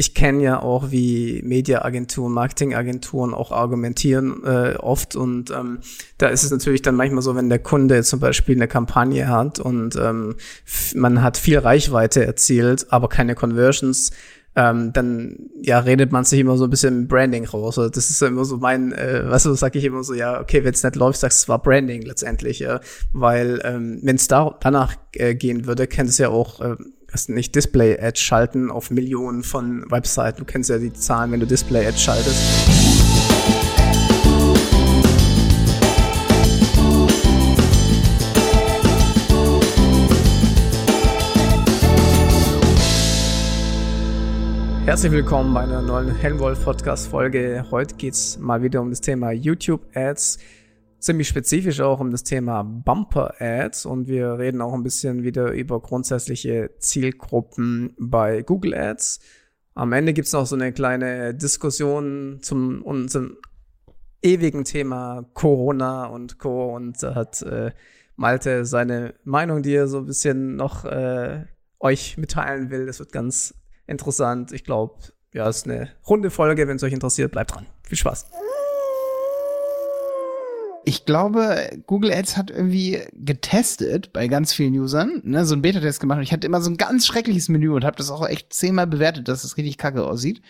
ich kenne ja auch, wie Mediaagenturen, Marketingagenturen auch argumentieren äh, oft und ähm, da ist es natürlich dann manchmal so, wenn der Kunde zum Beispiel eine Kampagne hat und ähm, man hat viel Reichweite erzielt, aber keine Conversions, ähm, dann ja redet man sich immer so ein bisschen Branding raus. Also das ist immer so mein, äh, was du sag ich immer so, ja, okay, wenn es nicht läuft, sagst du, es war Branding letztendlich, ja. Weil ähm, wenn es da, danach äh, gehen würde, kennt es ja auch äh, hast nicht Display-Ads schalten auf Millionen von Websites. Du kennst ja die Zahlen, wenn du Display-Ads schaltest. Herzlich willkommen bei einer neuen Helmwolf Podcast Folge. Heute geht's mal wieder um das Thema YouTube Ads ziemlich spezifisch auch um das Thema Bumper Ads und wir reden auch ein bisschen wieder über grundsätzliche Zielgruppen bei Google Ads. Am Ende gibt's noch so eine kleine Diskussion zum unserem ewigen Thema Corona und Co. Und da hat äh, Malte seine Meinung, die er so ein bisschen noch äh, euch mitteilen will. Das wird ganz interessant. Ich glaube, ja, ist eine runde Folge. Wenn es euch interessiert, bleibt dran. Viel Spaß ich glaube, Google Ads hat irgendwie getestet bei ganz vielen Usern, ne, so einen Beta-Test gemacht und ich hatte immer so ein ganz schreckliches Menü und habe das auch echt zehnmal bewertet, dass es richtig kacke aussieht.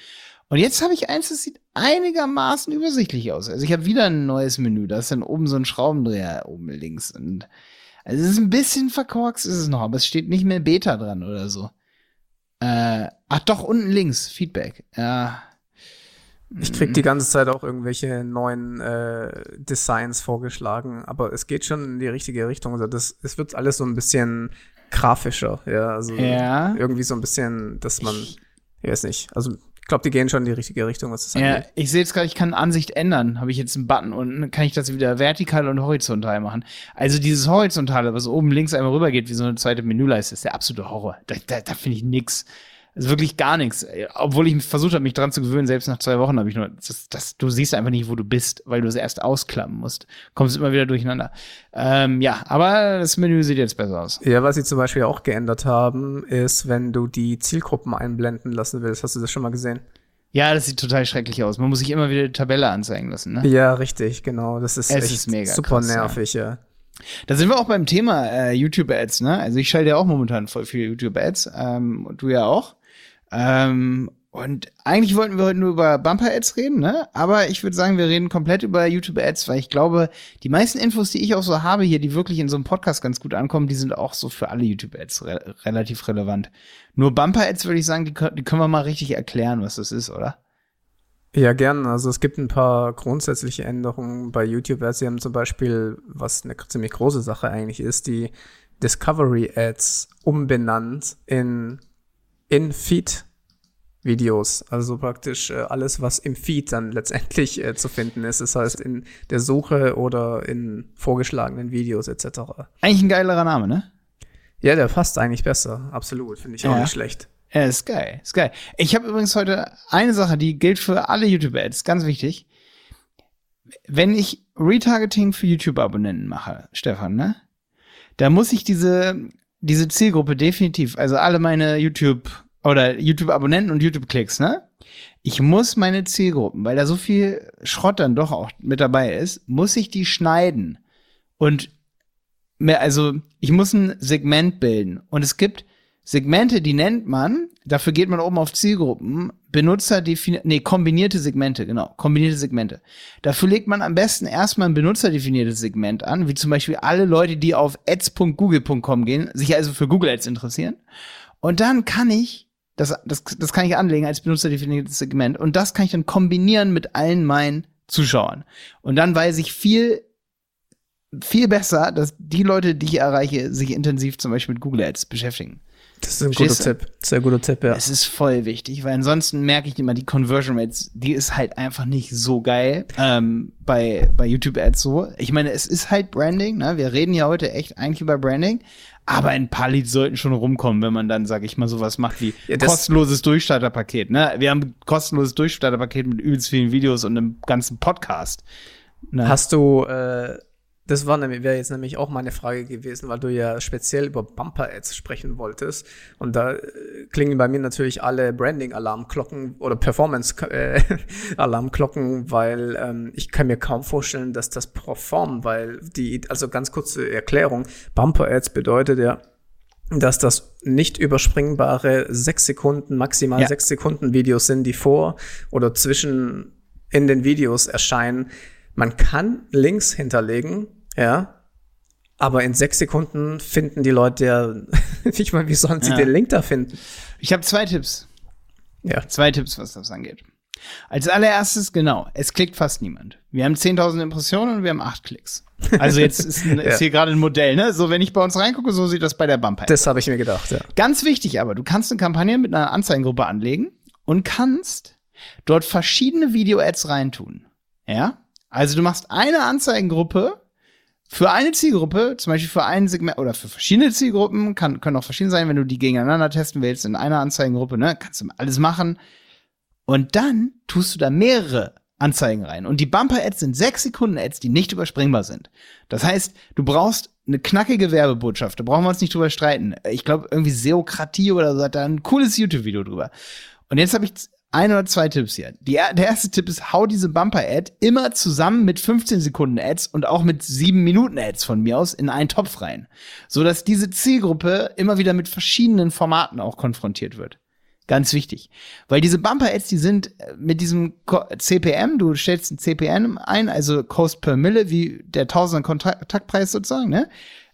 Und jetzt habe ich eins, das sieht einigermaßen übersichtlich aus. Also ich habe wieder ein neues Menü, da ist dann oben so ein Schraubendreher oben links und also es ist ein bisschen verkorkst ist es noch, aber es steht nicht mehr Beta dran oder so. Äh, ach doch, unten links, Feedback. Ja, ich krieg die mhm. ganze Zeit auch irgendwelche neuen äh, Designs vorgeschlagen, aber es geht schon in die richtige Richtung. Also das, es wird alles so ein bisschen grafischer, ja. Also ja. irgendwie so ein bisschen, dass man, ich weiß nicht, also ich glaube, die gehen schon in die richtige Richtung, was das ja, angeht. ich sehe jetzt gerade, ich kann Ansicht ändern. Habe ich jetzt einen Button und kann ich das wieder vertikal und horizontal machen. Also dieses Horizontale, was oben links einmal rüber geht, wie so eine zweite Menüleiste, ist der absolute Horror. Da, da, da finde ich nix. Also wirklich gar nichts. Obwohl ich versucht habe, mich dran zu gewöhnen, selbst nach zwei Wochen habe ich nur, das, das, du siehst einfach nicht, wo du bist, weil du es erst ausklappen musst. Kommst immer wieder durcheinander. Ähm, ja, aber das Menü sieht jetzt besser aus. Ja, was sie zum Beispiel auch geändert haben, ist, wenn du die Zielgruppen einblenden lassen willst. Hast du das schon mal gesehen? Ja, das sieht total schrecklich aus. Man muss sich immer wieder die Tabelle anzeigen lassen, ne? Ja, richtig, genau. Das ist, es echt ist mega super krass, nervig, ja. ja. Da sind wir auch beim Thema äh, YouTube-Ads, ne? Also ich schalte ja auch momentan voll viele YouTube-Ads, ähm, und du ja auch. Ähm, und eigentlich wollten wir heute nur über Bumper-Ads reden, ne? Aber ich würde sagen, wir reden komplett über YouTube-Ads, weil ich glaube, die meisten Infos, die ich auch so habe hier, die wirklich in so einem Podcast ganz gut ankommen, die sind auch so für alle YouTube-Ads re relativ relevant. Nur Bumper-Ads würde ich sagen, die, die können wir mal richtig erklären, was das ist, oder? Ja, gern. Also es gibt ein paar grundsätzliche Änderungen bei YouTube. Sie haben zum Beispiel, was eine ziemlich große Sache eigentlich ist, die Discovery Ads umbenannt in in Feed Videos, also praktisch äh, alles, was im Feed dann letztendlich äh, zu finden ist, das heißt in der Suche oder in vorgeschlagenen Videos etc. Eigentlich ein geilerer Name, ne? Ja, der passt eigentlich besser, absolut, finde ich ja. auch nicht schlecht. Ja, ist geil, ist geil. Ich habe übrigens heute eine Sache, die gilt für alle YouTube-Ads, ganz wichtig. Wenn ich Retargeting für YouTube-Abonnenten mache, Stefan, ne? Da muss ich diese diese Zielgruppe definitiv, also alle meine YouTube oder YouTube-Abonnenten und YouTube-Klicks, ne? Ich muss meine Zielgruppen, weil da so viel Schrott dann doch auch mit dabei ist, muss ich die schneiden. Und mehr, also ich muss ein Segment bilden. Und es gibt Segmente, die nennt man, dafür geht man oben auf Zielgruppen, Benutzer nee, kombinierte Segmente, genau, kombinierte Segmente. Dafür legt man am besten erstmal ein benutzerdefiniertes Segment an, wie zum Beispiel alle Leute, die auf ads.google.com gehen, sich also für Google Ads interessieren. Und dann kann ich, das, das, das kann ich anlegen als benutzerdefiniertes Segment und das kann ich dann kombinieren mit allen meinen Zuschauern. Und dann weiß ich viel viel besser, dass die Leute, die ich erreiche, sich intensiv zum Beispiel mit Google Ads beschäftigen. Das ist ein guter Tipp. Sehr guter Tipp, ja. Es ist voll wichtig, weil ansonsten merke ich immer, die Conversion Rates, die ist halt einfach nicht so geil ähm, bei, bei YouTube Ads so. Ich meine, es ist halt Branding, ne? Wir reden ja heute echt eigentlich über Branding. Aber ein paar Leads sollten schon rumkommen, wenn man dann, sag ich mal, sowas macht wie ja, kostenloses Durchstarterpaket. Ne? Wir haben ein kostenloses Durchstarterpaket mit übelst vielen Videos und einem ganzen Podcast. Ne? Hast du äh, Das wäre jetzt nämlich auch meine Frage gewesen, weil du ja speziell über Bumper-Ads sprechen wolltest. Und da äh, klingen bei mir natürlich alle Branding-Alarmglocken oder Performance-Alarmglocken, weil ähm, ich kann mir kaum vorstellen, dass das performt, weil die, also ganz kurze Erklärung, Bumper-Ads bedeutet ja, dass das nicht überspringbare sechs Sekunden, maximal ja. sechs Sekunden Videos sind, die vor oder zwischen in den Videos erscheinen. Man kann Links hinterlegen, ja, aber in sechs Sekunden finden die Leute ja, ich meine, wie sollen sie ja. den Link da finden? Ich habe zwei Tipps. Ja. Zwei Tipps, was das angeht. Als allererstes, genau, es klickt fast niemand. Wir haben 10.000 Impressionen und wir haben acht Klicks. Also jetzt ist, ein, ist hier gerade ein Modell, ne? So, wenn ich bei uns reingucke, so sieht das bei der Bumper. Das habe ich mir gedacht, ja. Ganz wichtig aber, du kannst eine Kampagne mit einer Anzeigengruppe anlegen und kannst dort verschiedene Video-Ads reintun. Ja? Also du machst eine Anzeigengruppe für eine Zielgruppe, zum Beispiel für ein Segment oder für verschiedene Zielgruppen, kann, können auch verschieden sein, wenn du die gegeneinander testen willst in einer Anzeigengruppe, ne? Kannst du alles machen. Und dann tust du da mehrere Anzeigen rein. Und die Bumper-Ads sind sechs Sekunden-Ads, die nicht überspringbar sind. Das heißt, du brauchst eine knackige Werbebotschaft. Da brauchen wir uns nicht drüber streiten. Ich glaube, irgendwie Seokratie oder so hat da ein cooles YouTube-Video drüber. Und jetzt habe ich ein oder zwei Tipps hier. Die, der erste Tipp ist, hau diese Bumper-Ad immer zusammen mit 15 Sekunden Ads und auch mit 7 Minuten Ads von mir aus in einen Topf rein. So dass diese Zielgruppe immer wieder mit verschiedenen Formaten auch konfrontiert wird. Ganz wichtig. Weil diese Bumper-Ads, die sind äh, mit diesem CPM, du stellst ein CPM ein, also Cost per Mille, wie der Tausender Kontaktpreis sozusagen, ne?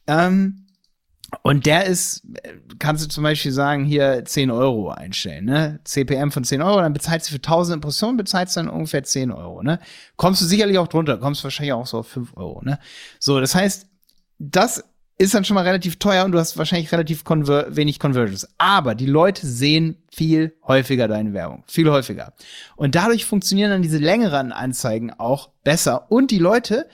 Ähm, und der ist, kannst du zum Beispiel sagen, hier 10 Euro einstellen, ne? CPM von 10 Euro, dann bezahlst du für 1000 Impressionen, bezahlst du dann ungefähr 10 Euro, ne? Kommst du sicherlich auch drunter, kommst wahrscheinlich auch so auf 5 Euro, ne? So, das heißt, das ist dann schon mal relativ teuer und du hast wahrscheinlich relativ conver wenig Conversions. Aber die Leute sehen viel häufiger deine Werbung. Viel häufiger. Und dadurch funktionieren dann diese längeren Anzeigen auch besser. Und die Leute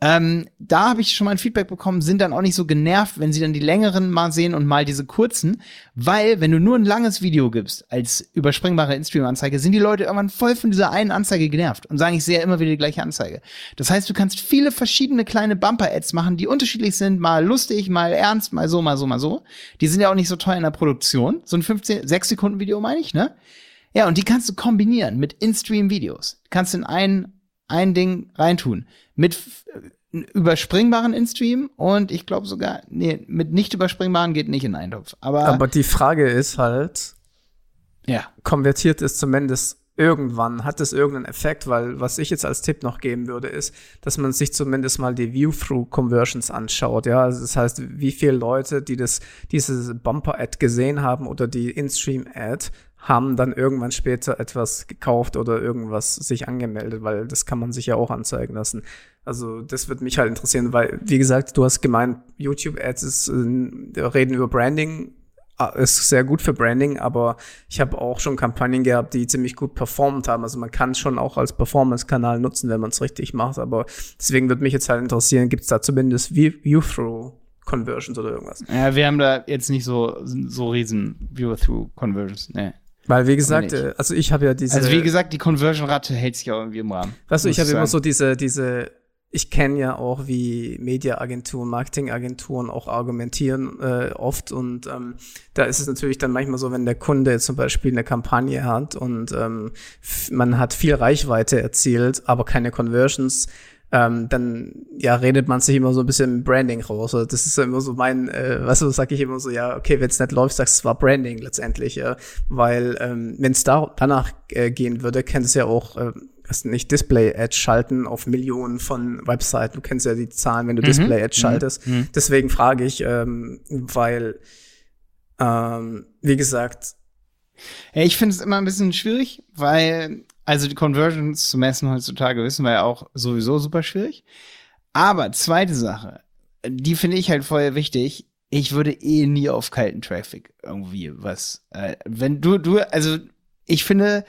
ähm, da habe ich schon mal ein Feedback bekommen, sind dann auch nicht so genervt, wenn sie dann die längeren mal sehen und mal diese kurzen, weil wenn du nur ein langes Video gibst als überspringbare In-Stream-Anzeige, sind die Leute irgendwann voll von dieser einen Anzeige genervt und sagen, ich sehe immer wieder die gleiche Anzeige. Das heißt, du kannst viele verschiedene kleine Bumper-Ads machen, die unterschiedlich sind, mal lustig, mal ernst, mal so, mal so, mal so. Die sind ja auch nicht so teuer in der Produktion. So ein 15, 6 Sekunden Video meine ich, ne? Ja, und die kannst du kombinieren mit In-Stream-Videos. Kannst in ein, ein Ding reintun. Mit überspringbaren In-Stream und ich glaube sogar, nee, mit nicht überspringbaren geht nicht in Eintopf. Aber, Aber die Frage ist halt, ja. konvertiert es zumindest irgendwann, hat es irgendeinen Effekt, weil was ich jetzt als Tipp noch geben würde, ist, dass man sich zumindest mal die View-Through-Conversions anschaut. Ja, also das heißt, wie viele Leute, die das, diese Bumper-Ad gesehen haben oder die In-Stream-Ad, haben dann irgendwann später etwas gekauft oder irgendwas sich angemeldet, weil das kann man sich ja auch anzeigen lassen. Also das wird mich halt interessieren, weil, wie gesagt, du hast gemeint, YouTube-Ads ist, äh, reden über Branding, äh, ist sehr gut für Branding, aber ich habe auch schon Kampagnen gehabt, die ziemlich gut performt haben. Also man kann es schon auch als Performance-Kanal nutzen, wenn man es richtig macht. Aber deswegen würde mich jetzt halt interessieren, gibt es da zumindest View-Through Conversions oder irgendwas? Ja, wir haben da jetzt nicht so, so riesen View-Through Conversions. Nee. Weil, wie gesagt, äh, also ich habe ja diese. Also, wie gesagt, die Conversion-Rate hält sich ja irgendwie im Rahmen. Weißt du, ich habe immer so diese, diese, ich kenne ja auch, wie Mediaagenturen, Marketingagenturen auch argumentieren äh, oft. Und ähm, da ist es natürlich dann manchmal so, wenn der Kunde zum Beispiel eine Kampagne hat und ähm, man hat viel Reichweite erzielt, aber keine Conversions, ähm, dann ja redet man sich immer so ein bisschen Branding raus. Also das ist immer so mein, äh, was du, sag ich immer so, ja, okay, wenn es nicht läuft, sagst du, es war Branding letztendlich, ja. Weil ähm, wenn es da danach äh, gehen würde, kennst du ja auch, äh, hast nicht Display-Ads schalten auf Millionen von Webseiten. Du kennst ja die Zahlen, wenn du mhm. Display-Ads mhm. schaltest. Mhm. Deswegen frage ich, ähm, weil, ähm, wie gesagt, ich finde es immer ein bisschen schwierig, weil also die Conversions zu messen heutzutage wissen wir ja auch sowieso super schwierig. Aber zweite Sache, die finde ich halt voll wichtig. Ich würde eh nie auf kalten Traffic irgendwie was. Äh, wenn du, du, also ich finde,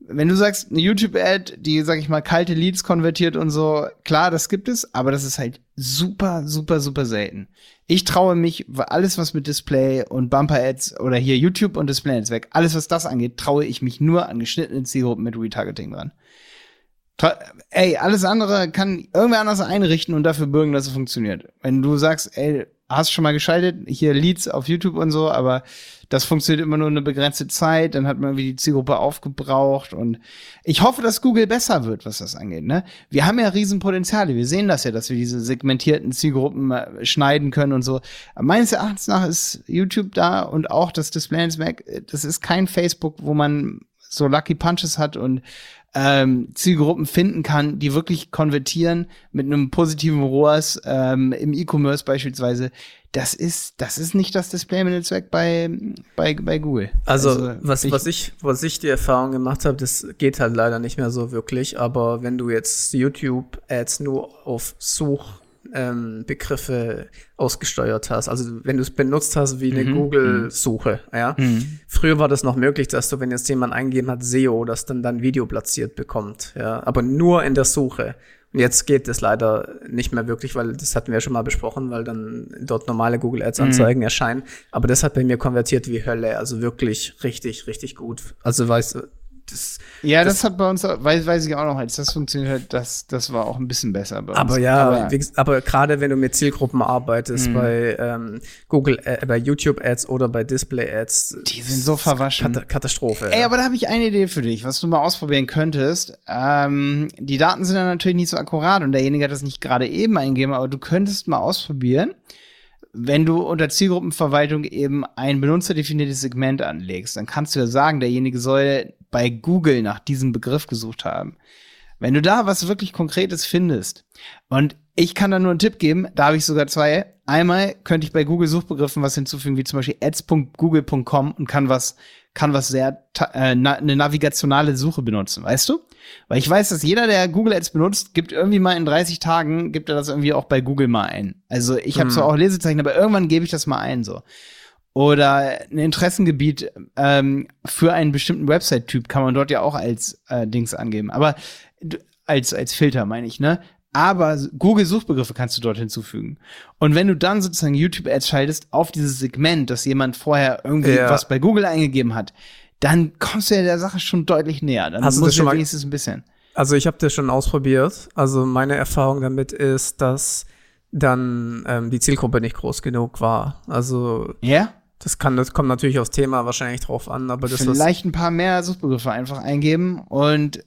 wenn du sagst, eine YouTube-Ad, die, sag ich mal, kalte Leads konvertiert und so, klar, das gibt es, aber das ist halt super, super, super selten. Ich traue mich, alles was mit Display und Bumper-Ads oder hier YouTube und Display-Ads weg, alles was das angeht, traue ich mich nur an geschnittenen Zielgruppen mit Retargeting dran. Ey, alles andere kann irgendwer anders einrichten und dafür bürgen, dass es funktioniert. Wenn du sagst, ey, hast schon mal geschaltet, hier Leads auf YouTube und so, aber das funktioniert immer nur eine begrenzte Zeit, dann hat man irgendwie die Zielgruppe aufgebraucht und ich hoffe, dass Google besser wird, was das angeht, ne? Wir haben ja Riesenpotenziale, wir sehen das ja, dass wir diese segmentierten Zielgruppen schneiden können und so. Meines Erachtens nach ist YouTube da und auch das Display Mac, das ist kein Facebook, wo man so Lucky Punches hat und ähm, Zielgruppen finden kann, die wirklich konvertieren mit einem positiven ROAS ähm, im E-Commerce beispielsweise. Das ist, das ist nicht das Display-Netzwerk bei, bei, bei Google. Also, also was, ich, was ich, was ich die Erfahrung gemacht habe, das geht halt leider nicht mehr so wirklich. Aber wenn du jetzt YouTube-Ads nur auf Such ähm, Begriffe ausgesteuert hast. Also wenn du es benutzt hast wie eine mhm. Google-Suche. Ja? Mhm. Früher war das noch möglich, dass du, wenn jetzt jemand eingegeben hat SEO, dass dann dann Video platziert bekommt. Ja? Aber nur in der Suche. Und jetzt geht es leider nicht mehr wirklich, weil das hatten wir ja schon mal besprochen, weil dann dort normale Google Ads Anzeigen mhm. erscheinen. Aber das hat bei mir konvertiert wie Hölle. Also wirklich richtig, richtig gut. Also weißt du, das, ja, das, das, hat bei uns, weiß, weiß ich auch noch, als das funktioniert hat, das, das war auch ein bisschen besser bei uns. Aber ja, aber, aber gerade wenn du mit Zielgruppen arbeitest, mhm. bei ähm, Google, äh, bei YouTube Ads oder bei Display Ads. Die sind so verwaschen. Kat Katastrophe. Ey, ja. aber da habe ich eine Idee für dich, was du mal ausprobieren könntest. Ähm, die Daten sind dann natürlich nicht so akkurat und derjenige hat das nicht gerade eben eingegeben, aber du könntest mal ausprobieren wenn du unter Zielgruppenverwaltung eben ein benutzerdefiniertes Segment anlegst, dann kannst du ja sagen, derjenige soll bei Google nach diesem Begriff gesucht haben. Wenn du da was wirklich Konkretes findest, und ich kann da nur einen Tipp geben, da habe ich sogar zwei. Einmal könnte ich bei Google Suchbegriffen was hinzufügen, wie zum Beispiel ads.google.com und kann was, kann was sehr, äh, na, eine navigationale Suche benutzen, weißt du? Weil ich weiß, dass jeder, der Google Ads benutzt, gibt irgendwie mal in 30 Tagen, gibt er das irgendwie auch bei Google mal ein. Also ich habe hm. zwar auch Lesezeichen, aber irgendwann gebe ich das mal ein, so oder ein Interessengebiet ähm, für einen bestimmten Website-Typ kann man dort ja auch als äh, Dings angeben. Aber als, als Filter meine ich, ne? Aber Google-Suchbegriffe kannst du dort hinzufügen. Und wenn du dann sozusagen YouTube-Ads schaltest auf dieses Segment, dass jemand vorher irgendwie ja. was bei Google eingegeben hat, dann kommst du ja der Sache schon deutlich näher. Dann Hast du das schon mal wenigstens ein bisschen. Also ich habe das schon ausprobiert. Also meine Erfahrung damit ist, dass dann ähm, die Zielgruppe nicht groß genug war. Also ja? Das kann, das kommt natürlich aufs Thema wahrscheinlich drauf an, aber das Vielleicht ein paar mehr Suchbegriffe einfach eingeben und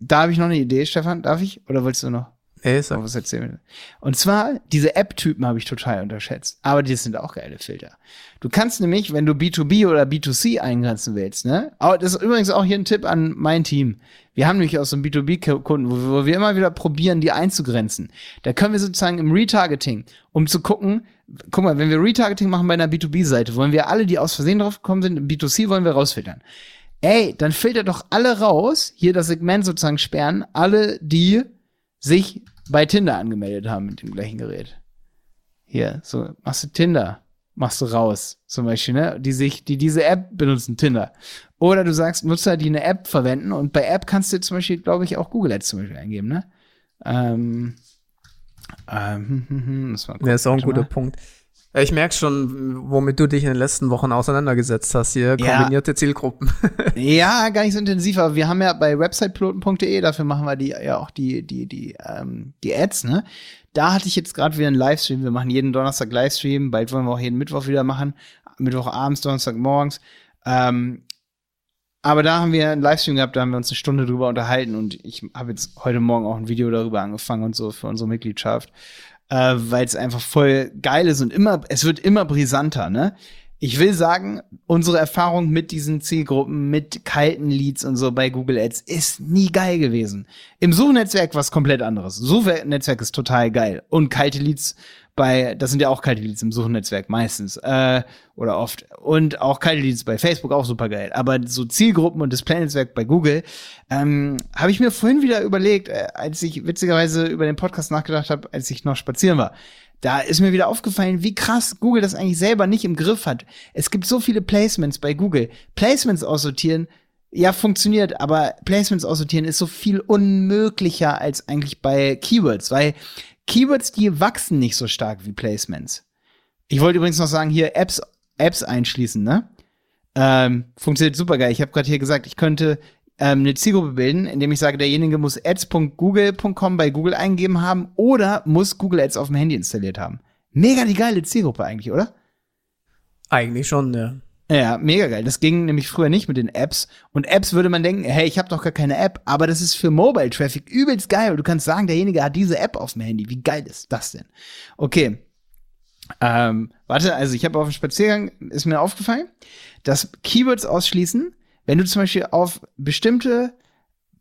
da habe ich noch eine Idee, Stefan. Darf ich? Oder wolltest du noch? Nee, sag. was erzählen? Und zwar, diese App-Typen habe ich total unterschätzt. Aber die sind auch geile Filter. Du kannst nämlich, wenn du B2B oder B2C eingrenzen willst, ne? Aber das ist übrigens auch hier ein Tipp an mein Team. Wir haben nämlich auch so einen B2B-Kunden, wo, wo wir immer wieder probieren, die einzugrenzen. Da können wir sozusagen im Retargeting, um zu gucken, guck mal, wenn wir Retargeting machen bei einer B2B-Seite, wollen wir alle, die aus Versehen drauf gekommen sind, im B2C wollen wir rausfiltern. Ey, dann filtert doch alle raus, hier das Segment sozusagen sperren, alle, die sich bei Tinder angemeldet haben mit dem gleichen Gerät. Hier, so, machst du Tinder, machst du raus, zum Beispiel, ne? Die sich, die diese App benutzen, Tinder. Oder du sagst Nutzer, die eine App verwenden und bei App kannst du zum Beispiel, glaube ich, auch Google Ads zum Beispiel eingeben, ne? Ähm, ähm, hm, hm, hm, das war ja, ist auch ein guter mal. Punkt. Ich merke schon, womit du dich in den letzten Wochen auseinandergesetzt hast, hier kombinierte ja. Zielgruppen. ja, gar nicht so intensiv, aber wir haben ja bei websitepiloten.de, dafür machen wir die ja auch die, die, die, ähm, die Ads, ne? Da hatte ich jetzt gerade wieder einen Livestream. Wir machen jeden Donnerstag Livestream, bald wollen wir auch jeden Mittwoch wieder machen. Mittwochabends, Donnerstag morgens. Ähm, aber da haben wir einen Livestream gehabt, da haben wir uns eine Stunde drüber unterhalten und ich habe jetzt heute Morgen auch ein Video darüber angefangen und so für unsere Mitgliedschaft, äh, weil es einfach voll geil ist und immer, es wird immer brisanter, ne? Ich will sagen, unsere Erfahrung mit diesen Zielgruppen, mit kalten Leads und so bei Google Ads ist nie geil gewesen. Im Suchnetzwerk was komplett anderes. Suchnetzwerk ist total geil. Und kalte Leads bei, das sind ja auch kalte Leads im Suchnetzwerk meistens äh, oder oft und auch kalte Leads bei Facebook auch super geil. Aber so Zielgruppen und Display-Netzwerk bei Google ähm, habe ich mir vorhin wieder überlegt, äh, als ich witzigerweise über den Podcast nachgedacht habe, als ich noch spazieren war. Da ist mir wieder aufgefallen, wie krass Google das eigentlich selber nicht im Griff hat. Es gibt so viele Placements bei Google. Placements aussortieren ja, funktioniert, aber Placements aussortieren ist so viel unmöglicher als eigentlich bei Keywords, weil Keywords, die wachsen nicht so stark wie Placements. Ich wollte übrigens noch sagen, hier Apps, Apps einschließen, ne? Ähm, funktioniert super geil. Ich habe gerade hier gesagt, ich könnte ähm, eine Zielgruppe bilden, indem ich sage, derjenige muss ads.google.com bei Google eingeben haben oder muss Google Ads auf dem Handy installiert haben. Mega die geile Zielgruppe eigentlich, oder? Eigentlich schon, ja. Ja, mega geil. Das ging nämlich früher nicht mit den Apps. Und Apps würde man denken, hey, ich habe doch gar keine App, aber das ist für Mobile Traffic übelst geil. Du kannst sagen, derjenige hat diese App auf dem Handy. Wie geil ist das denn? Okay. Ähm, warte, also ich habe auf dem Spaziergang, ist mir aufgefallen, dass Keywords ausschließen, wenn du zum Beispiel auf bestimmte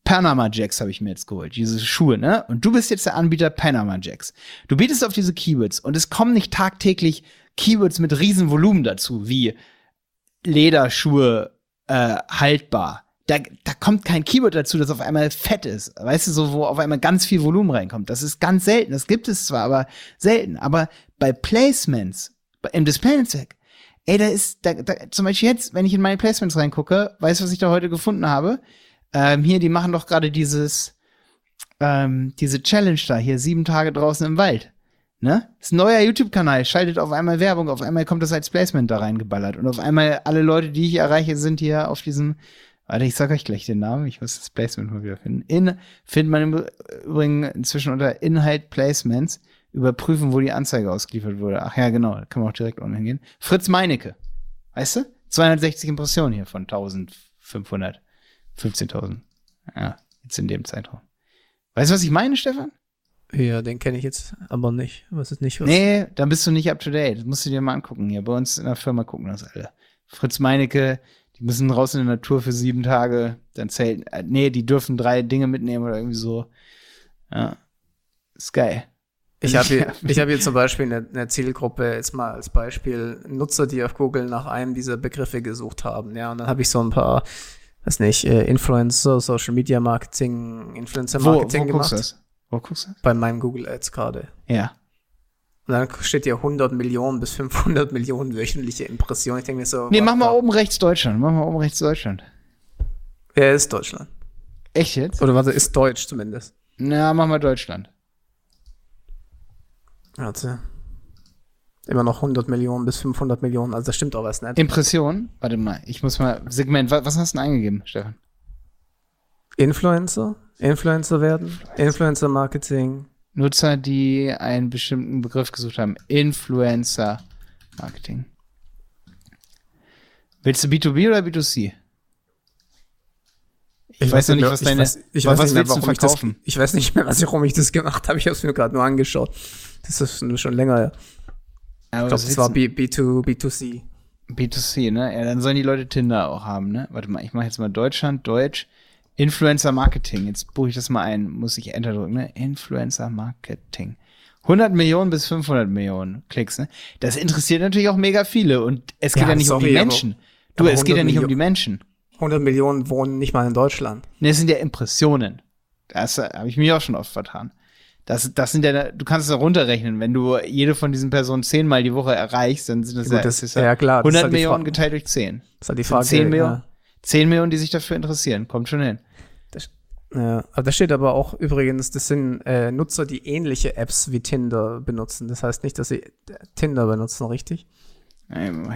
Panama Jacks habe ich mir jetzt geholt, diese Schuhe, ne? Und du bist jetzt der Anbieter Panama Jacks. Du bietest auf diese Keywords und es kommen nicht tagtäglich Keywords mit riesen Volumen dazu, wie Lederschuhe äh, haltbar. Da, da kommt kein Keyword dazu, das auf einmal fett ist. Weißt du, so, wo auf einmal ganz viel Volumen reinkommt. Das ist ganz selten. Das gibt es zwar, aber selten. Aber bei Placements, im Display-Netzwerk, ey, da ist, da, da, zum Beispiel jetzt, wenn ich in meine Placements reingucke, weißt du, was ich da heute gefunden habe? Ähm, hier, die machen doch gerade dieses, ähm, diese Challenge da, hier sieben Tage draußen im Wald. Ne? Das ist ein neuer YouTube-Kanal, schaltet auf einmal Werbung, auf einmal kommt das als Placement da reingeballert. Und auf einmal alle Leute, die ich erreiche, sind hier auf diesem, warte, ich sag euch gleich den Namen, ich muss das Placement mal wieder finden. In, findet man im Übrigen inzwischen unter Inhalt Placements, überprüfen, wo die Anzeige ausgeliefert wurde. Ach ja, genau, da kann man auch direkt online hingehen. Fritz Meinecke. Weißt du? 260 Impressionen hier von 1500, 15.000. Ja, jetzt in dem Zeitraum. Weißt du, was ich meine, Stefan? Ja, den kenne ich jetzt aber nicht. Was ist nicht was? Nee, dann bist du nicht up to date. Das musst du dir mal angucken. Hier bei uns in der Firma gucken das alle. Fritz Meinecke, die müssen raus in der Natur für sieben Tage. Dann zählen, äh, nee, die dürfen drei Dinge mitnehmen oder irgendwie so. Ja. Ist geil. Ich habe hier, ich hab hier zum Beispiel eine, eine Zielgruppe, jetzt mal als Beispiel, Nutzer, die auf Google nach einem dieser Begriffe gesucht haben. Ja, und dann habe ich so ein paar, weiß nicht, äh, Influencer, Social Media Marketing, Influencer Marketing wo, wo gemacht. Wo guckst du? Bei meinen Google Ads gerade. Ja. Und dann steht hier 100 Millionen bis 500 Millionen wöchentliche Impressionen. Ich denke mir so. Nee, mach mal oben rechts Deutschland. Mach mal oben rechts Deutschland. Er ist Deutschland. Echt jetzt? Oder warte, ist Deutsch zumindest. Na, mach mal Deutschland. Warte. Immer noch 100 Millionen bis 500 Millionen. Also das stimmt auch was nicht. Impression? Warte mal, ich muss mal. Segment, was, was hast du denn eingegeben, Stefan? Influencer? Influencer werden? Influencer Marketing. Nutzer, die einen bestimmten Begriff gesucht haben. Influencer Marketing. Willst du B2B oder B2C? Ich, weiß noch nicht, mehr- was ich deine. weiß, ich was weiß nicht mehr, willst du warum ich das, ich weiß nicht mehr, was, warum ich das gemacht habe. Ich habe es mir gerade nur angeschaut. Das ist schon länger. Ja. Aber Ich glaube, was das war B, B2, B2C. du- B2C, ne? Ja, dann sollen die Leute Tinder auch haben, ne? Warte mal, ich mache jetzt mal Deutschland, Deutsch. Influencer Marketing. Jetzt buche ich das mal ein. Muss ich Enter drücken, ne? Influencer Marketing. 100 Millionen bis 500 Millionen Klicks, ne? Das interessiert natürlich auch mega viele. Und es geht ja, Ja, nicht um sorry, die aber- Menschen. Du, es geht ja 100 nicht um Millionen- die Menschen. 100 Millionen wohnen nicht mal in Deutschland. Ne, es sind ja Impressionen. Das äh, habe ich mich auch schon oft vertan. Das, das sind ja, du kannst es ja runterrechnen. Wenn du jede von diesen Personen zehnmal die Woche erreichst, dann sind das, Gut, ja, das- es ist ja, klar, das ist 100 halt die Millionen geteilt durch 10. Das ist halt die Das Frage. sind 10 Millionen. Ja. 10 Millionen, die sich dafür interessieren. Kommt schon hin. Ja, aber da steht aber auch übrigens, das sind äh, Nutzer, die ähnliche Apps wie Tinder benutzen. Das heißt nicht, dass sie äh, Tinder benutzen, richtig?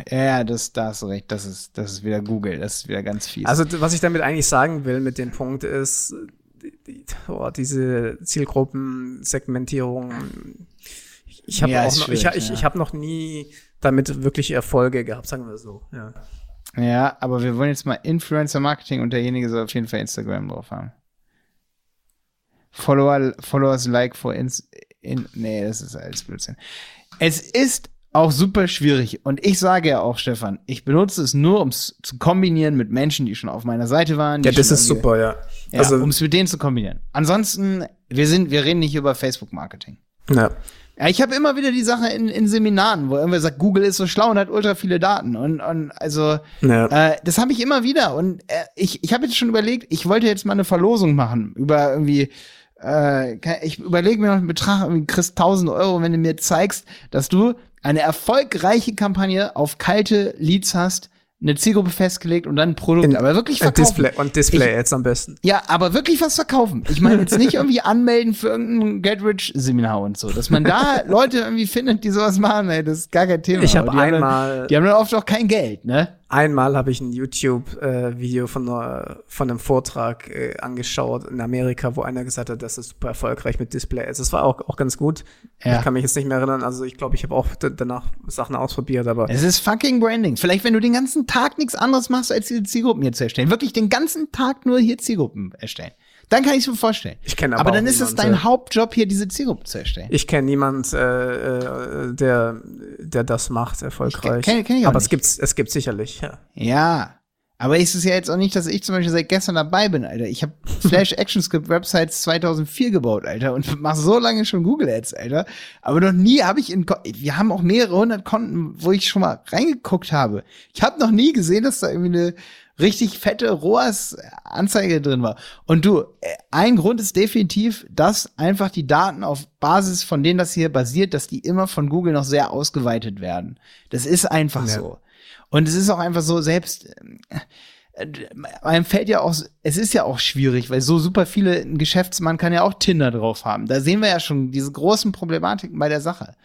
Ja, das, da hast du recht. Das ist, das ist wieder Google. Das ist wieder ganz fies. Also was ich damit eigentlich sagen will mit dem Punkt ist, die, die, oh, diese Zielgruppensegmentierung. Ich, habe Ja, noch, ich, ich, ja. ich habe noch nie damit wirklich Erfolge gehabt, sagen wir so. Ja. Ja, aber wir wollen jetzt mal Influencer Marketing und derjenige soll auf jeden Fall Instagram drauf haben. Follower, Followers like for ins, in, nee, das ist alles Blödsinn. Es ist auch super schwierig und ich sage ja auch, Stefan, ich benutze es nur, um es zu kombinieren mit Menschen, die schon auf meiner Seite waren. Ja, das ist super, ja. Ja, also, um es mit denen zu kombinieren. Ansonsten, wir sind, wir reden nicht über Facebook Marketing. ja. Ja, ich habe immer wieder die Sache in, in Seminaren, wo irgendwer sagt, Google ist so schlau und hat ultra viele Daten. Und, und also, Ja. äh, das habe ich immer wieder. Und äh, ich, ich habe jetzt schon überlegt, ich wollte jetzt mal eine Verlosung machen über irgendwie, äh, ich überlege mir noch einen Betrag, irgendwie kriegst 1000 Euro, wenn du mir zeigst, dass du eine erfolgreiche Kampagne auf kalte Leads hast, eine Zielgruppe festgelegt und dann ein Produkt, In- aber wirklich verkaufen. Display, und Display jetzt am besten. Ja, aber wirklich was verkaufen. Ich meine jetzt nicht irgendwie anmelden für irgendein Get-Rich-Seminar und so. Dass man da Leute irgendwie findet, die sowas machen, ey, das ist gar kein Thema. Ich habe haben einmal- Dann, die haben dann oft auch kein Geld, ne? Einmal habe ich ein YouTube-Video von, einer- von einem Vortrag äh, angeschaut in Amerika, wo einer gesagt hat, das ist super erfolgreich mit Display. Also es war auch, auch ganz gut. Ja. Ich kann mich jetzt nicht mehr erinnern. Also ich glaube, ich habe auch danach Sachen ausprobiert, aber Es ist fucking Branding. Vielleicht, wenn du den ganzen Tag nichts anderes machst, als diese Zielgruppen hier zu erstellen. Wirklich den ganzen Tag nur hier Zielgruppen erstellen. Dann kann ich es mir vorstellen. Ich kenne aber aber dann ist es dein äh, Hauptjob, hier diese Zielgruppen zu erstellen. ich kenne niemand, äh, äh, der, der das macht erfolgreich. kenn- kenn ich auch aber nicht. es gibt's, es gibt sicherlich. Ja. Ja. Aber ist es ja jetzt auch nicht, dass ich zum Beispiel seit gestern dabei bin, Alter. Ich habe Flash ActionScript Websites 2004 gebaut, Alter, und mach so lange schon Google Ads, Alter. Aber noch nie habe ich in, wir haben auch mehrere hundert Konten, wo ich schon mal reingeguckt habe. Ich habe noch nie gesehen, dass da irgendwie eine richtig fette ROAS-Anzeige drin war. Und du, äh, ein Grund ist definitiv, dass einfach die Daten auf Basis von denen das hier basiert, dass die immer von Google noch sehr ausgeweitet werden. Das ist einfach Ja. so. Und es ist auch einfach so, selbst äh, einem fällt ja auch, es ist ja auch schwierig, weil so super viele, ein Geschäftsmann kann ja auch Tinder drauf haben. Da sehen wir ja schon diese großen Problematiken bei der Sache.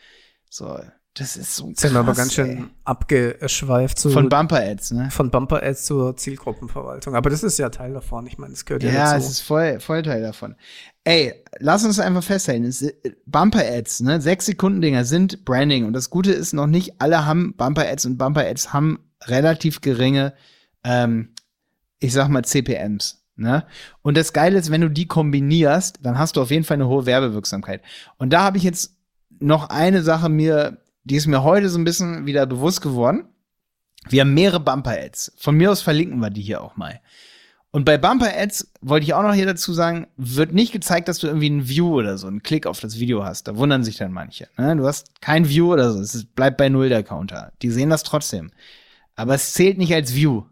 So, das ist so Jetzt sind wir aber krass, ganz schön ey. abgeschweift zu, von Bumper Ads, ne? von Bumper Ads zur Zielgruppenverwaltung. Aber das ist ja Teil davon. Ich meine, das gehört ja, Ja, dazu. es ist voll, voll Teil davon. Ey, lass uns einfach festhalten, es, Bumper-Ads, ne, sechs Sekunden Dinger sind Branding und das Gute ist noch nicht alle haben Bumper-Ads und Bumper-Ads haben relativ geringe, ähm, ich sag mal CPMs, ne? Und das Geile ist, wenn du die kombinierst, dann hast du auf jeden Fall eine hohe Werbewirksamkeit. Und da habe ich jetzt noch eine Sache mir, die ist mir heute so ein bisschen wieder bewusst geworden. Wir haben mehrere Bumper-Ads. Von mir aus verlinken wir die hier auch mal. Und bei Bumper-Ads wollte ich auch noch hier dazu sagen, wird nicht gezeigt, dass du irgendwie ein View oder so, einen Klick auf das Video hast. Da wundern sich dann manche. Ne? Du hast kein View oder so. Es bleibt bei Null der Counter. Die sehen das trotzdem. Aber es zählt nicht als View.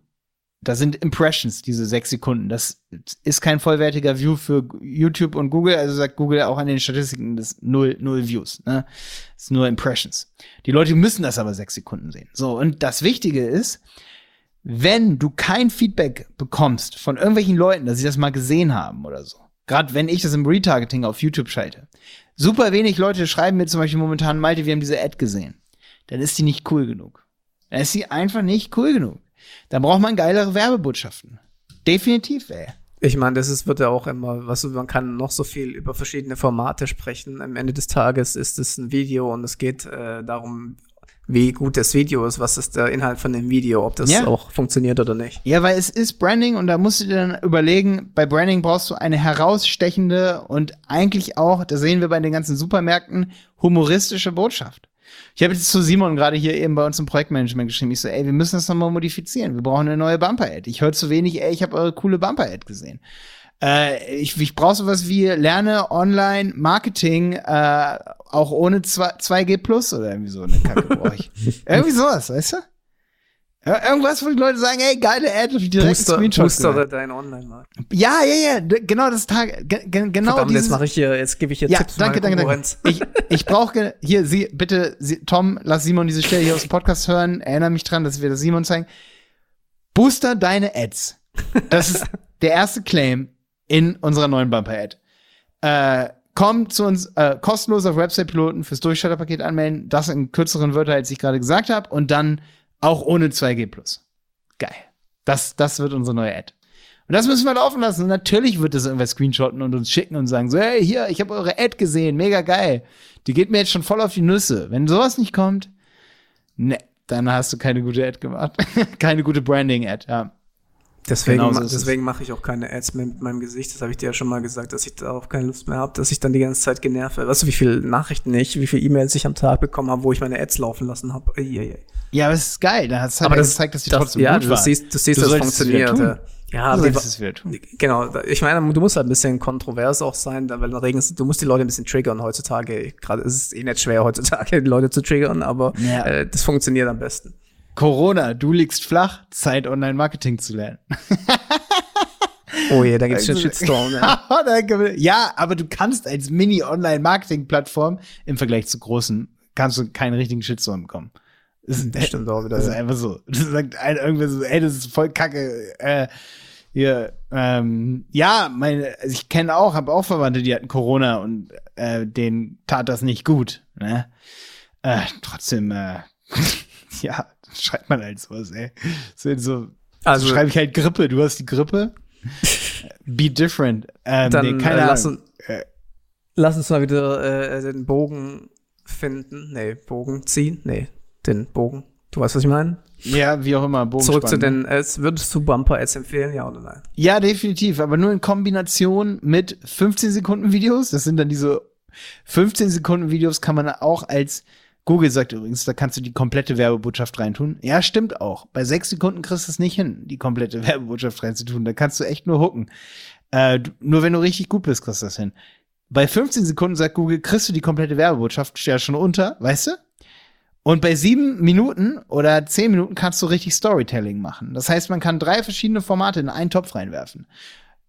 Da sind Impressions, diese sechs Sekunden. Das ist kein vollwertiger View für YouTube und Google. Also sagt Google auch an den Statistiken, das null, null Views. Ne? Das ist nur Impressions. Die Leute müssen das aber sechs Sekunden sehen. So, und das Wichtige ist, wenn du kein Feedback bekommst von irgendwelchen Leuten, dass sie das mal gesehen haben oder so, gerade wenn ich das im Retargeting auf YouTube schalte, super wenig Leute schreiben mir zum Beispiel momentan, Malte, wir haben diese Ad gesehen, dann ist die nicht cool genug. Dann ist sie einfach nicht cool genug. Dann braucht man geilere Werbebotschaften. Definitiv, ey. Ich meine, das ist, wird ja auch immer, was man kann noch so viel über verschiedene Formate sprechen. Am Ende des Tages ist es ein Video und es geht äh, darum, wie gut das Video ist, was ist der Inhalt von dem Video, ob das Ja. auch funktioniert oder nicht. Ja, weil es ist Branding und da musst du dir dann überlegen, bei Branding brauchst du eine herausstechende und eigentlich auch, da sehen wir bei den ganzen Supermärkten, humoristische Botschaft. Ich habe jetzt zu Simon gerade hier eben bei uns im Projektmanagement geschrieben, ich so, ey, wir müssen das nochmal modifizieren, wir brauchen eine neue Bumper-Ad. Ich höre zu wenig, ey, ich habe eure coole Bumper-Ad gesehen. Äh, ich ich brauche sowas wie lerne online Marketing, äh, auch ohne 2, 2G Plus oder irgendwie so eine Kacke brauche ich. irgendwie sowas, weißt du? Ir- Irgendwas, wo die Leute sagen, ey, geile Ad, direkt Booster, Screenshot boostere dein Online-Markt. Ja, ja, ja, genau das Tag, ge- ge- genau Verdammt, jetzt dieses. mache ich hier, jetzt gebe ich hier ja, Tipps danke, danke, danke. Ich, ich brauche hier, Sie, bitte, Sie, Tom, lass Simon diese Stelle hier aus dem Podcast hören. Erinnere mich dran, dass wir das Simon zeigen. Booster deine Ads. Das ist der erste Claim in unserer neuen Bumper-Ad. Äh, komm zu uns, äh, kostenlos auf Website-Piloten fürs Durchstarterpaket anmelden. Das in kürzeren Wörtern, als ich gerade gesagt habe. Und dann auch ohne 2G+. Geil. Das, das wird unsere neue Ad. Und das müssen wir laufen lassen. Und natürlich wird das irgendwer screenshotten und uns schicken und sagen so, hey, hier, ich habe eure Ad gesehen, mega geil. Die geht mir jetzt schon voll auf die Nüsse. Wenn sowas nicht kommt, ne, dann hast du keine gute Ad gemacht. keine gute Branding-Ad, ja. Deswegen, Genau so ma- deswegen mache ich auch keine Ads mehr mit meinem Gesicht. Das habe ich dir ja schon mal gesagt, dass ich darauf keine Lust mehr habe, dass ich dann die ganze Zeit genervt werde. Weißt du, wie viele Nachrichten ich, wie viele E-Mails ich am Tag bekommen habe, wo ich meine Ads laufen lassen habe? Ja, aber es ist geil. Da hat es halt Aber das gezeigt, dass die das, trotzdem ja, gut du war. siehst, du siehst, Du das funktioniert. Ja, Du aber die, es tun. genau. Ich meine, du musst halt ein bisschen kontrovers auch sein, weil in der Regel, du musst die Leute ein bisschen triggern heutzutage. Gerade ist es eh nicht schwer heutzutage, die Leute zu triggern, aber Ja. äh, das funktioniert am besten. Corona, du liegst flach, Zeit, Online-Marketing zu lernen. Oh je, da gibt's schon Shitstorm. Ja. Danke. ja, aber du kannst als Mini-Online-Marketing-Plattform im Vergleich zu großen, kannst du keinen richtigen Shitstorm bekommen. Das ist, Das stimmt auch wieder. Das ist einfach so. Das sagt ein irgendwer so, ey, das ist voll kacke. Äh, hier, ähm, ja, meine, also ich kenne auch, habe auch Verwandte, die hatten Corona und äh, denen tat das nicht gut. Ne? Äh, trotzdem, äh, Ja, schreibt man halt sowas, ey. So, so Also- schreibe ich halt Grippe, du hast die Grippe. Be different. Ähm, Dann nee, keine äh, lass, uns, Äh. lass uns mal wieder äh, den Bogen finden. Nee, Bogen ziehen. Nee, den Bogen. Du weißt, was ich meine? Ja, wie auch immer. Zurück zu Bogenspann, ne? den Ads. Würdest du Bumper Ads empfehlen, ja oder nein? Ja, definitiv, aber nur in Kombination mit 15 Sekunden Videos. Das sind dann diese 15 Sekunden Videos kann man auch als Google sagt übrigens, da kannst du die komplette Werbebotschaft reintun. Ja, stimmt auch. Bei sechs Sekunden kriegst du es nicht hin, die komplette Werbebotschaft reinzutun. Da kannst du echt nur hooken. Äh, nur wenn du richtig gut bist, kriegst du das hin. Bei 15 Sekunden sagt Google, kriegst du die komplette Werbebotschaft, ja schon unter, weißt du? Und bei sieben Minuten oder zehn Minuten kannst du richtig Storytelling machen. Das heißt, man kann drei verschiedene Formate in einen Topf reinwerfen.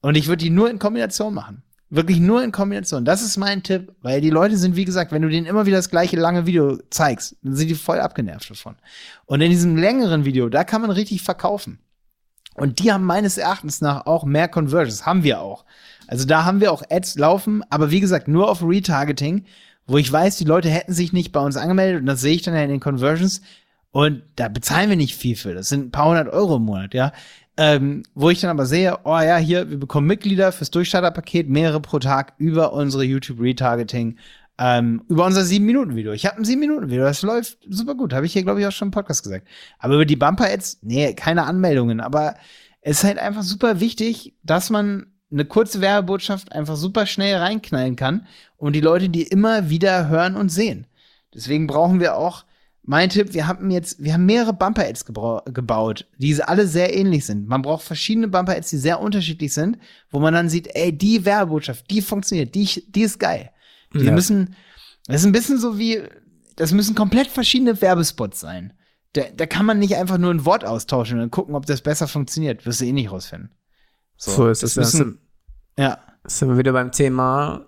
Und ich würde die nur in Kombination machen. Wirklich nur in Kombination. Das ist mein Tipp, weil die Leute sind, wie gesagt, wenn du denen immer wieder das gleiche lange Video zeigst, dann sind die voll abgenervt davon. Und in diesem längeren Video, da kann man richtig verkaufen. Und die haben meines Erachtens nach auch mehr Conversions. Haben wir auch. Also da haben wir auch Ads laufen, aber wie gesagt, nur auf Retargeting, wo ich weiß, die Leute hätten sich nicht bei uns angemeldet und das sehe ich dann ja in den Conversions. Und da bezahlen wir nicht viel für. Das sind ein paar hundert Euro im Monat, ja. Ähm, wo ich dann aber sehe, oh ja, hier, wir bekommen Mitglieder fürs Durchstarterpaket, mehrere pro Tag über unsere YouTube Retargeting, ähm, über unser 7-Minuten-Video. Ich habe ein 7-Minuten-Video, das läuft super gut. Habe ich hier, glaube ich, auch schon im Podcast gesagt. Aber über die Bumper-Ads, nee, keine Anmeldungen. Aber es ist halt einfach super wichtig, dass man eine kurze Werbebotschaft einfach super schnell reinknallen kann und die Leute die immer wieder hören und sehen. Deswegen brauchen wir auch mein Tipp, wir haben jetzt, wir haben mehrere Bumper-Ads gebaut, die alle sehr ähnlich sind. Man braucht verschiedene Bumper-Ads, die sehr unterschiedlich sind, wo man dann sieht, ey, die Werbebotschaft, die funktioniert, die, die ist geil. Die Ja. müssen, das ist ein bisschen so wie, das müssen komplett verschiedene Werbespots sein. Da, da kann man nicht einfach nur ein Wort austauschen und dann gucken, ob das besser funktioniert. Wirst du eh nicht rausfinden. So, ist es. müssen, ja. sind wir wieder beim Thema,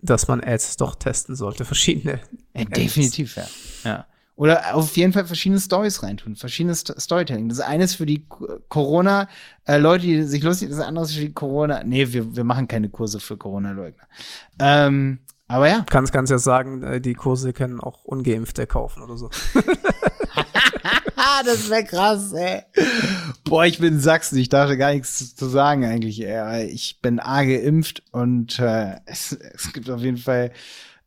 dass man Ads doch testen sollte. Verschiedene. Ja, definitiv, ja. ja. Oder auf jeden Fall verschiedene Stories reintun, verschiedene St Storytelling. Das eine ist für die K- Corona, äh, Leute, die sich lustig, das andere ist für die Corona. Nee, wir, wir machen keine Kurse für Corona-Leugner. Ähm, aber ja. Kannst, kannst ja sagen, äh, die Kurse können auch Ungeimpfte kaufen oder so. Das wäre krass, ey. Boah, ich bin in Sachsen, ich darf gar nichts zu sagen eigentlich. Ey. Ich bin A geimpft und äh, es, es gibt auf jeden Fall,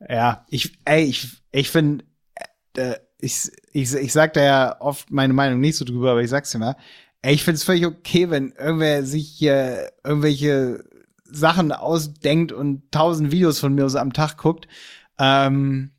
ja, ich, ey, ich, ich finde, äh, ich, ich, ich sag da ja oft meine Meinung nicht so drüber, aber ich sag's dir mal. Ey, ich finde es völlig okay, wenn irgendwer sich hier irgendwelche Sachen ausdenkt und tausend Videos von mir aus am Tag guckt ähm,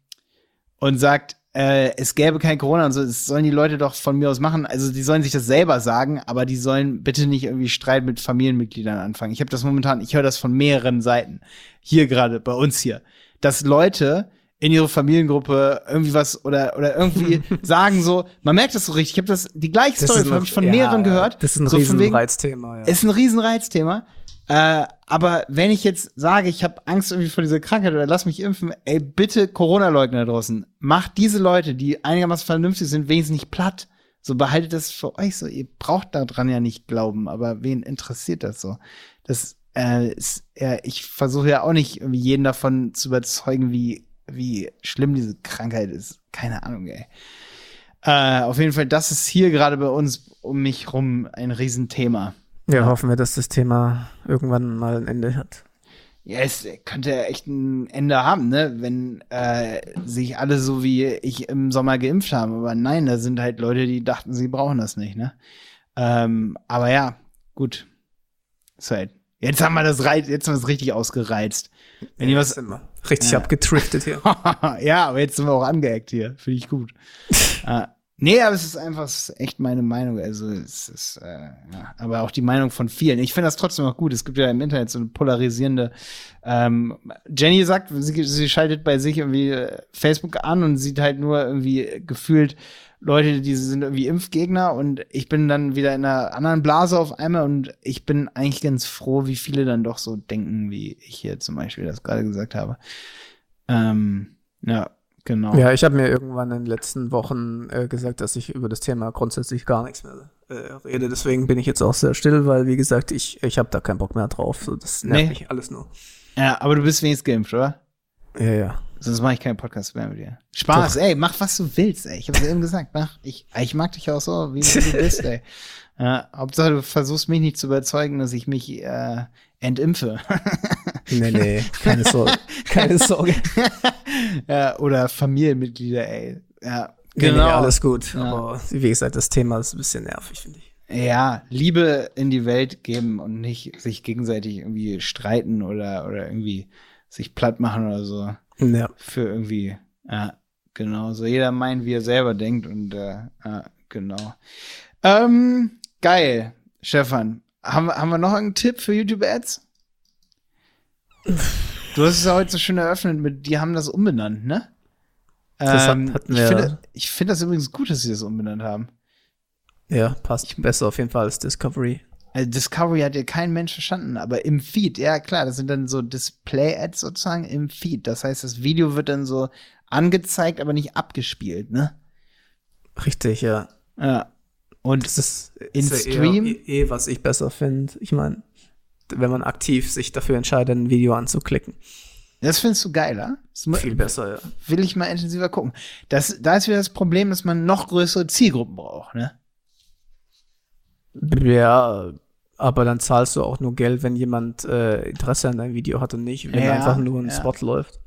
und sagt, äh, es gäbe kein Corona und so, das sollen die Leute doch von mir aus machen. Also die sollen sich das selber sagen, aber die sollen bitte nicht irgendwie Streit mit Familienmitgliedern anfangen. Ich habe das momentan, ich höre das von mehreren Seiten. Hier gerade, bei uns hier. Dass Leute in ihre Familiengruppe irgendwie was oder oder irgendwie sagen so, man merkt das so richtig. Ich habe das die gleiche Story habe ich von ja, mehreren gehört. Das ist ein so Riesenreizthema, ja. ist ein Riesenreizthema. Äh, aber wenn ich jetzt sage, ich habe Angst irgendwie vor dieser Krankheit oder lass mich impfen, ey, bitte Corona-Leugner draußen, macht diese Leute, die einigermaßen vernünftig sind, wenigstens nicht platt. So behaltet das für euch so. Ihr braucht daran ja nicht glauben, aber wen interessiert das so? Das äh, ist, ja, ich versuche ja auch nicht irgendwie jeden davon zu überzeugen, wie, wie schlimm diese Krankheit ist. Keine Ahnung, ey. Äh, auf jeden Fall, das ist hier gerade bei uns um mich rum ein Riesenthema. ja, hoffen wir, dass das Thema irgendwann mal ein Ende hat. Ja, es könnte ja echt ein Ende haben, ne? Wenn äh, sich alle so wie ich im Sommer geimpft haben. Aber nein, da sind halt Leute, die dachten, sie brauchen das nicht, ne? Ähm, aber ja, gut. Ist halt. Jetzt haben wir das reiz, jetzt haben wir es richtig ausgereizt. Wenn ihr Ja, was. sind wir richtig Ja. abgetriftet hier. ja, aber jetzt sind wir auch angeeckt hier. Finde ich gut. äh, nee, aber es ist einfach es ist echt meine Meinung. Also es ist, äh, ja, aber auch die Meinung von vielen. Ich finde das trotzdem auch gut. Es gibt ja im Internet so eine polarisierende. Ähm, Jenny sagt, sie, sie schaltet bei sich irgendwie äh, Facebook an und sieht halt nur irgendwie gefühlt Leute, die sind irgendwie Impfgegner und ich bin dann wieder in einer anderen Blase auf einmal und ich bin eigentlich ganz froh, wie viele dann doch so denken, wie ich hier zum Beispiel das gerade gesagt habe. Ähm, ja, genau. Ja, ich habe mir irgendwann in den letzten Wochen äh, gesagt, dass ich über das Thema grundsätzlich gar nichts mehr äh, rede. Deswegen bin ich jetzt auch sehr still, weil, wie gesagt, ich, ich habe da keinen Bock mehr drauf. So, das nervt Nee. mich alles nur. Ja, aber du bist wenigstens geimpft, oder? Ja, ja. Sonst mache ich keinen Podcast mehr mit dir. Spaß, Doch. ey, mach was du willst, ey. Ich hab's eben gesagt, mach. Ich, ich mag dich auch so, wie du bist, ey. Ja, Hauptsache, du versuchst mich nicht zu überzeugen, dass ich mich äh, entimpfe. nee, nee, keine Sorge. Keine Sorge. ja, oder Familienmitglieder, ey. Ja, genau. Nee, nee, alles gut. Ja. Aber wie gesagt, das Thema ist ein bisschen nervig, finde ich. Ja, Liebe in die Welt geben und nicht sich gegenseitig irgendwie streiten oder, oder irgendwie sich platt machen oder so. Ja. Für irgendwie, ja, genau. So jeder meint, wie er selber denkt und äh, ja, genau. Ähm, geil, Stefan. Haben, haben wir noch einen Tipp für YouTube-Ads? Du hast es ja heute so schön eröffnet mit, die haben das umbenannt, ne? Das ähm, hatten wir. Ich finde, ich finde das übrigens gut, dass sie das umbenannt haben. Ja, passt besser auf jeden Fall als Discovery. Also Discovery hat ja kein Mensch verstanden, aber im Feed, ja klar, das sind dann so Display-Ads sozusagen im Feed. Das heißt, das Video wird dann so angezeigt, aber nicht abgespielt, ne? Richtig, ja. Ja. Und das ist, in ist Stream. Ja eh, eh, was ich besser finde. Ich meine, wenn man aktiv sich dafür entscheidet, ein Video anzuklicken. Das findest du geiler? Viel besser, ja. Will ich mal intensiver gucken. Das, da ist wieder das Problem, dass man noch größere Zielgruppen braucht, ne? Ja, aber dann zahlst du auch nur Geld, wenn jemand äh, Interesse an deinem Video hat und nicht, wenn ja, einfach nur ein ja. Spot läuft.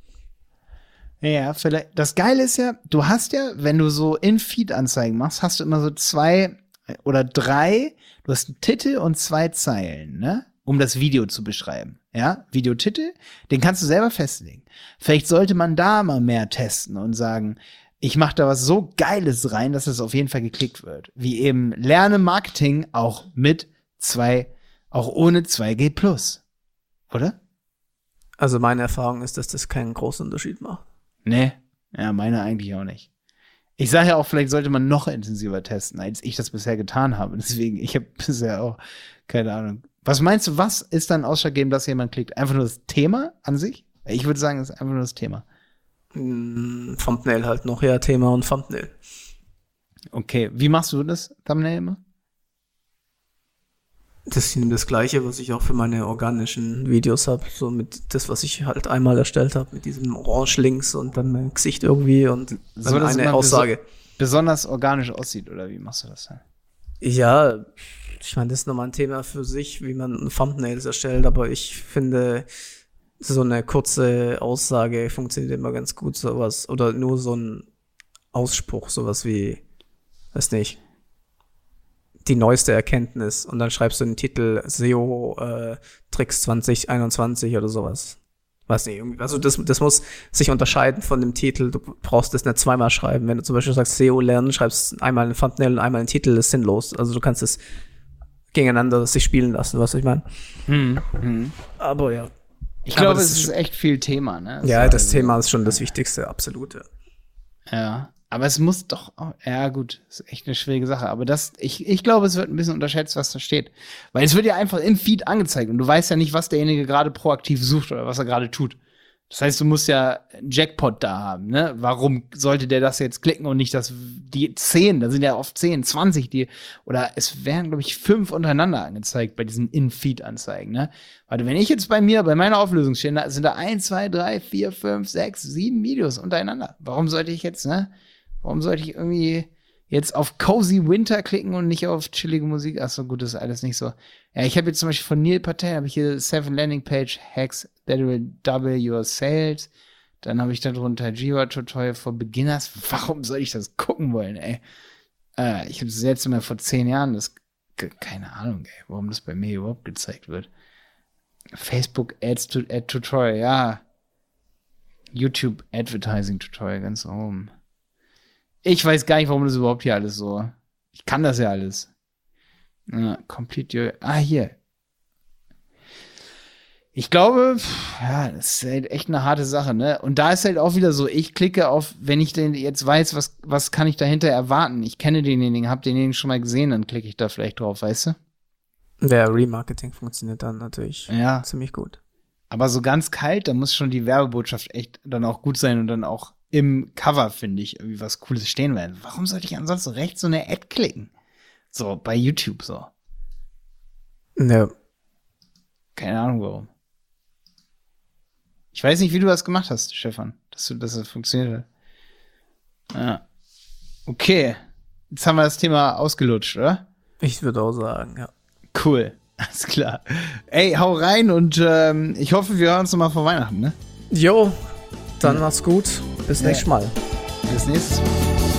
Ja, vielleicht. Das Geile ist ja, du hast ja, wenn du so In-Feed-Anzeigen machst, hast du immer so zwei oder drei, du hast einen Titel und zwei Zeilen, ne? Um das Video zu beschreiben. Ja, Videotitel, den kannst du selber festlegen. Vielleicht sollte man da mal mehr testen und sagen, ich mache da was so Geiles rein, dass es auf jeden Fall geklickt wird. Wie eben Lerne Marketing auch mit zwei, auch ohne 2G Plus. Oder? Also meine Erfahrung ist, dass das keinen großen Unterschied macht. Nee, ja, meine eigentlich auch nicht. Ich sage ja auch, vielleicht sollte man noch intensiver testen, als ich das bisher getan habe. Deswegen, ich habe bisher auch keine Ahnung. Was meinst du, was ist dann ausschlaggebend, dass jemand klickt? Einfach nur das Thema an sich? Ich würde sagen, es ist einfach nur das Thema. Mm, Thumbnail halt noch, ja, Thema und Thumbnail. Okay, wie machst du das Thumbnail immer? Das ist das gleiche, was ich auch für meine organischen Videos habe, so mit das, was ich halt einmal erstellt habe, mit diesem Orange links und dann mein Gesicht irgendwie und so, dann eine Aussage. besonders organisch aussieht, oder wie machst du das denn? Ja, ich meine, das ist nochmal ein Thema für sich, wie man Thumbnails erstellt, aber ich finde, so eine kurze Aussage funktioniert immer ganz gut, sowas. Oder nur so ein Ausspruch, sowas wie, weiß nicht, die neueste Erkenntnis. Und dann schreibst du den Titel SEO äh, Tricks 2021 oder sowas. Weiß nicht. Also das, das muss sich unterscheiden von dem Titel. Du brauchst das nicht zweimal schreiben. Wenn du zum Beispiel sagst SEO lernen, schreibst einmal ein Thumbnail und einmal einen Titel, das ist sinnlos. Also du kannst es gegeneinander sich spielen lassen, was ich meine. Hm, hm. Aber ja, ich glaube, es ist echt viel Thema, ne? ja, das also, Thema ist schon das Wichtigste, absolute. Ja. Aber es muss doch, oh, ja gut, ist echt eine schwierige Sache. Aber das, ich, ich glaube, es wird ein bisschen unterschätzt, was da steht. Weil es wird ja einfach im Feed angezeigt und du weißt ja nicht, was derjenige gerade proaktiv sucht oder was er gerade tut. Das heißt, du musst ja einen Jackpot da haben, ne? Warum sollte der das jetzt klicken und nicht das, die zehn, da sind ja oft zehn, zwanzig, die, oder es werden, glaube ich, fünf untereinander angezeigt bei diesen In-Feed-Anzeigen, ne? Weil wenn ich jetzt bei mir, bei meiner Auflösung stehe, da sind da eins, zwei, drei, vier, fünf, sechs, sieben Videos untereinander. Warum sollte ich jetzt, ne? Warum sollte ich irgendwie jetzt auf Cozy Winter klicken und nicht auf chillige Musik. Ach so, gut, das ist alles nicht so. Ja, ich habe jetzt zum Beispiel von Neil Patel, habe ich hier Seven Landing Page Hacks that will double your sales. Dann habe ich darunter Jira Tutorial for Beginners. Warum soll ich das gucken wollen, ey? Äh, ich habe das letzte Mal vor zehn Jahren, das, keine Ahnung, ey, warum das bei mir überhaupt gezeigt wird. Facebook Ads to Ad Tutorial, ja. YouTube Advertising Tutorial ganz oben. Ich weiß gar nicht, warum das überhaupt hier alles so. Ich kann das ja alles. Ja, complete your. Ah, hier. Ich glaube, ja, das ist halt echt eine harte Sache, ne? Und da ist halt auch wieder so, ich klicke auf, wenn ich denn jetzt weiß, was, was kann ich dahinter erwarten? Ich kenne denjenigen, hab denjenigen schon mal gesehen, dann klicke ich da vielleicht drauf, weißt du? Der Remarketing funktioniert dann natürlich ja. ziemlich gut. Aber so ganz kalt, da muss schon die Werbebotschaft echt dann auch gut sein und dann auch im Cover, finde ich, irgendwie was Cooles stehen werden. Warum sollte ich ansonsten rechts so eine Ad klicken? So, bei YouTube so. Ja. Keine Ahnung warum. Ich Ich weiß nicht, wie du das gemacht hast, Stefan, dass, du, dass das funktioniert hat. Ja. Okay. Jetzt haben wir das Thema ausgelutscht, oder? Ich würde auch sagen, ja. Cool. Alles klar. Ey, hau rein und ähm, ich hoffe, wir hören uns nochmal vor Weihnachten, ne? Jo, dann mach's gut. Bis Ja. nächstes Mal. Bis nächstes Mal.